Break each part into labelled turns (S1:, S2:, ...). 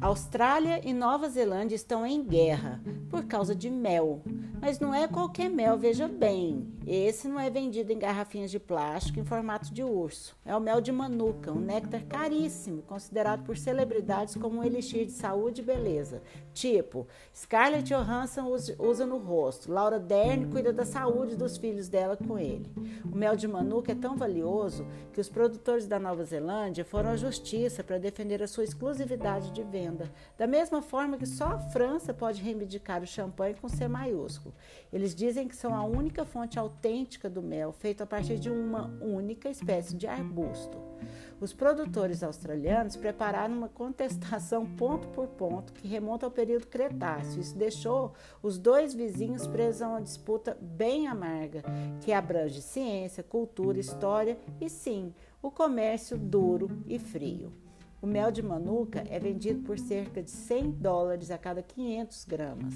S1: Austrália e Nova Zelândia estão em guerra por causa de mel. Mas não é qualquer mel, veja bem. Esse não é vendido em garrafinhas de plástico em formato de urso. É o mel de manuka, um néctar caríssimo, considerado por celebridades como um elixir de saúde e beleza. Tipo, Scarlett Johansson usa no rosto, Laura Dern cuida da saúde dos filhos dela com ele. O mel de manuka é tão valioso que os produtores da Nova Zelândia foram à justiça para defender a sua exclusividade de venda venda, da mesma forma que só a França pode reivindicar o champanhe com C maiúsculo. Eles dizem que são a única fonte autêntica do mel, feito a partir de uma única espécie de arbusto. Os produtores australianos prepararam uma contestação ponto por ponto que remonta ao período Cretáceo. Isso deixou os dois vizinhos presos a uma disputa bem amarga, que abrange ciência, cultura, história e, sim, o comércio duro e frio. O mel de manuka é vendido por cerca de 100 dólares a cada 500 gramas.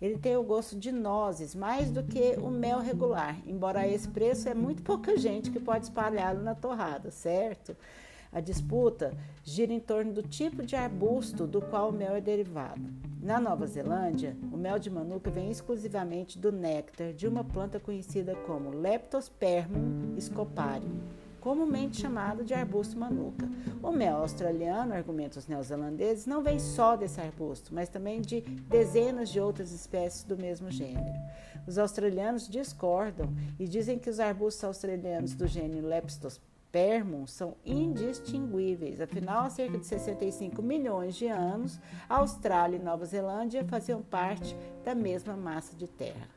S1: Ele tem o gosto de nozes, mais do que o mel regular, embora a esse preço é muito pouca gente que pode espalhá-lo na torrada, certo? A disputa gira em torno do tipo de arbusto do qual o mel é derivado. Na Nova Zelândia, o mel de manuka vem exclusivamente do néctar de uma planta conhecida como Leptospermum scoparium comumente chamado de arbusto manuka. O mel australiano, argumentam os neozelandeses, não vem só desse arbusto, mas também de dezenas de outras espécies do mesmo gênero. Os australianos discordam e dizem que os arbustos australianos do gênero São indistinguíveis. Afinal, há cerca de 65 milhões de anos, Austrália e Nova Zelândia faziam parte da mesma massa de terra.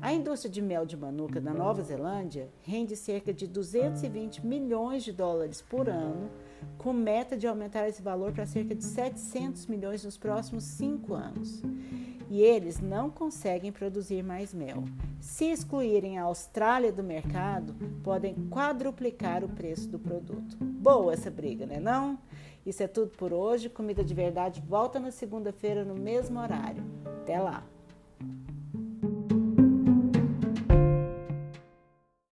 S1: A indústria de mel de manuka da Nova Zelândia rende cerca de 220 milhões de dólares por ano, com meta de aumentar esse valor para cerca de 700 milhões nos próximos cinco anos. E eles não conseguem produzir mais mel. Se excluírem a Austrália do mercado, podem quadruplicar o preço do produto. Boa essa briga, né não? Isso é tudo por hoje. Comida de Verdade volta na segunda-feira no mesmo horário. Até lá!